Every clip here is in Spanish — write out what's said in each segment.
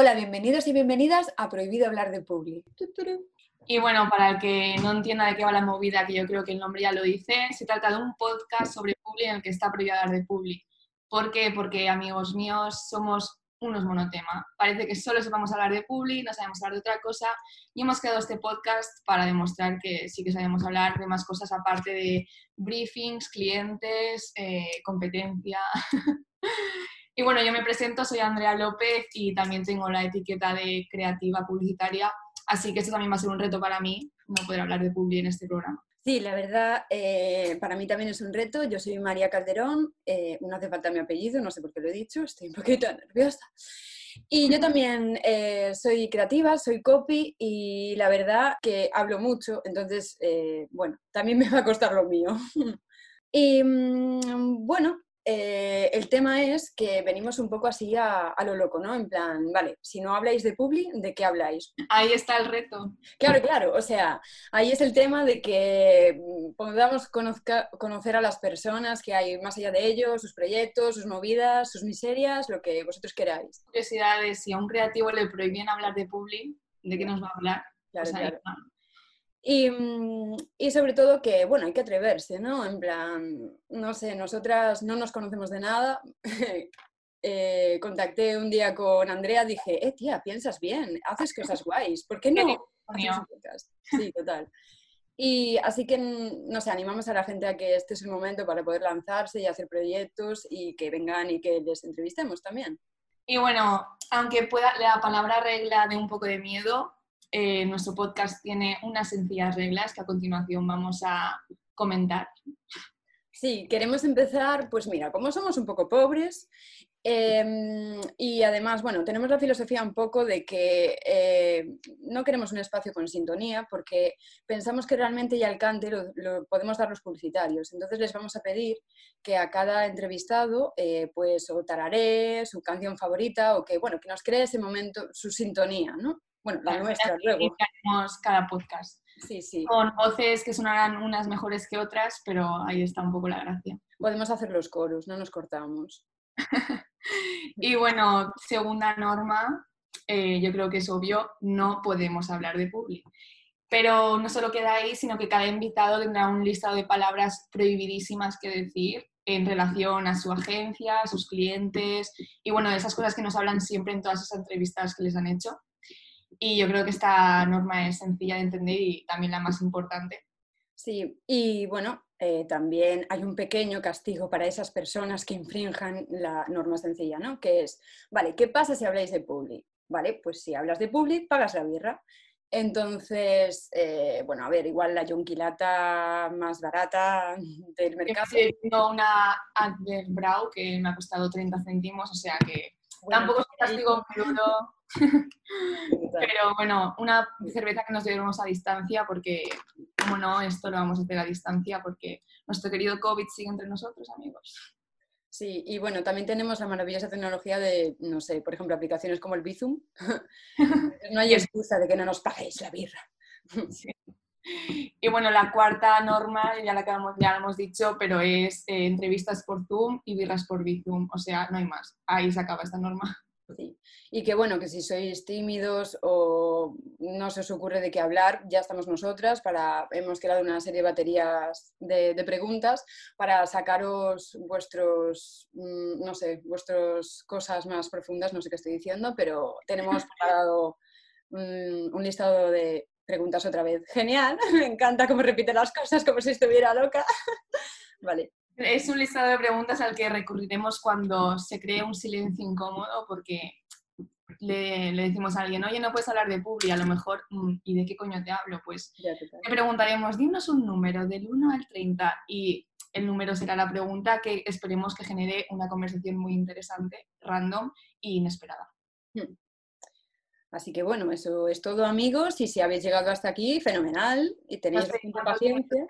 Hola, bienvenidos y bienvenidas a Prohibido hablar de Publi. Y bueno, para el que no entienda de qué va la movida, que yo creo que el nombre ya lo dice, se trata de un podcast sobre Publi en el que está prohibido hablar de Publi. ¿Por qué? Porque, amigos míos, somos unos monotema. Parece que solo sepamos hablar de Publi, no sabemos hablar de otra cosa y hemos creado este podcast para demostrar que sí que sabemos hablar de más cosas aparte de briefings, clientes, eh, competencia. Y bueno, yo me presento, soy Andrea López y también tengo la etiqueta de creativa publicitaria, así que esto también va a ser un reto para mí, no poder hablar de publi en este programa. Sí, la verdad, eh, para mí también es un reto. Yo soy María Calderón, eh, no hace falta mi apellido, no sé por qué lo he dicho, estoy un poquito nerviosa. Y yo también eh, soy creativa, soy copy y la verdad que hablo mucho, entonces, bueno, también me va a costar lo mío. y mm, bueno, eh, el tema es que venimos un poco así a, lo loco, ¿no? En plan, vale, si no habláis de Publi, ¿de qué habláis? Ahí está el reto. Claro, claro, o sea, ahí es el tema de que mm, podamos conocer a las personas que hay más allá de ellos, sus proyectos, sus movidas, sus miserias, lo que vosotros queráis. Curiosidades, si a un creativo le prohíben hablar de Publi, ¿de qué nos va a hablar? Claro, pues claro. Mm, y, sobre todo que, bueno, hay que atreverse, ¿no? En plan, no sé, nosotras no nos conocemos de nada. Eh, contacté un día con Andrea, dije, eh, tía, piensas bien, haces cosas guays, ¿por qué no? Sí, total. Y así que, no sé, animamos a la gente a que este es el momento para poder lanzarse y hacer proyectos y que vengan y que les entrevistemos también. Y bueno, aunque pueda la palabra regla de un poco de miedo, eh, nuestro podcast tiene unas sencillas reglas que a continuación vamos a comentar. Sí, queremos empezar, pues mira, como somos un poco pobres em, y además, bueno, tenemos la filosofía un poco de que eh, no queremos un espacio con sintonía porque pensamos que realmente ya el cante lo, podemos dar los publicitarios. Entonces les vamos a pedir que a cada entrevistado, eh, pues, o tararé su canción favorita o que, bueno, que nos cree ese momento, su sintonía, ¿no? Bueno, la nuestra luego. cada podcast. Sí, sí. Con voces que sonarán unas mejores que otras, pero ahí está un poco la gracia. Podemos hacer los coros, no nos cortamos. y bueno, segunda norma, eh, yo creo que es obvio, no podemos hablar de público. Pero no solo queda ahí, sino que cada invitado tendrá un listado de palabras prohibidísimas que decir en relación a su agencia, a sus clientes y bueno, de esas cosas que nos hablan siempre en todas esas entrevistas que les han hecho. Y yo creo que esta norma es sencilla de entender y también la más importante. Sí, y bueno, eh, también hay un pequeño castigo para esas personas que infrinjan la norma sencilla, ¿no? Que es, vale, ¿qué pasa si habláis de public? Vale, pues si hablas de public, pagas la birra. Entonces, eh, bueno, a ver, igual la yonquilata más barata del mercado. Tengo una Brow que me ha costado 30 céntimos, o sea que tampoco es un castigo muy duro. Pero bueno, una cerveza que nos llevemos a distancia porque, como no, esto lo vamos a hacer a distancia porque nuestro querido COVID sigue entre nosotros, amigos. Sí, y bueno, también tenemos la maravillosa tecnología de, no sé, por ejemplo, aplicaciones como el Bizum. no hay excusa de que no nos paguéis la birra. Y bueno, la cuarta norma, ya la, ya hemos dicho, pero es eh, entrevistas por Zoom y birras por Bizum. O sea, no hay más. Ahí se acaba esta norma. Sí. Y que bueno, que si sois tímidos o no se os ocurre de qué hablar, ya estamos nosotras para, hemos creado una serie de baterías de, preguntas para sacaros vuestros, mm, no sé, vuestras cosas más profundas, no sé qué estoy diciendo, pero tenemos preparado un, un listado de preguntas otra vez. Genial, me encanta cómo repite las cosas como si estuviera loca. vale. Es un listado de preguntas al que recurriremos cuando se cree un silencio incómodo porque le, decimos a alguien, oye, no puedes hablar de Publi, a lo mejor, mm, ¿y de qué coño te hablo? Pues te preguntaremos, dinos un número del 1 al 30 y el número será la pregunta que esperemos que genere una conversación muy interesante, random e inesperada. Así que bueno, eso es todo amigos y si habéis llegado hasta aquí, fenomenal y tenéis bastante paciencia.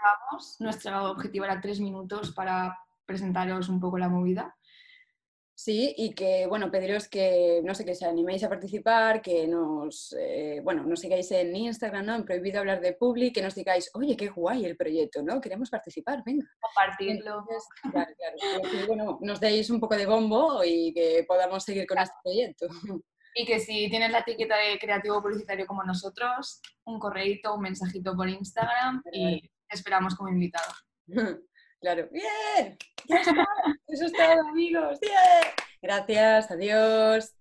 Nuestro objetivo era tres minutos para presentaros un poco la movida. Sí, y que, bueno, pediros que, no sé, que se animéis a participar, que nos, eh, bueno, nos sigáis en Instagram, ¿no? En Prohibido Hablar de Public, que nos digáis, oye, qué guay el proyecto, ¿no? Queremos participar, venga. Compartirlo. claro, claro. Que, bueno, nos deis un poco de bombo y que podamos seguir con este proyecto. Y que si tienes la etiqueta de creativo publicitario como nosotros, un correíto, un mensajito por Instagram y te esperamos como invitado. Claro. ¡Bien! ¡Ya está! Eso es todo, amigos. ¡Bien! Gracias, adiós.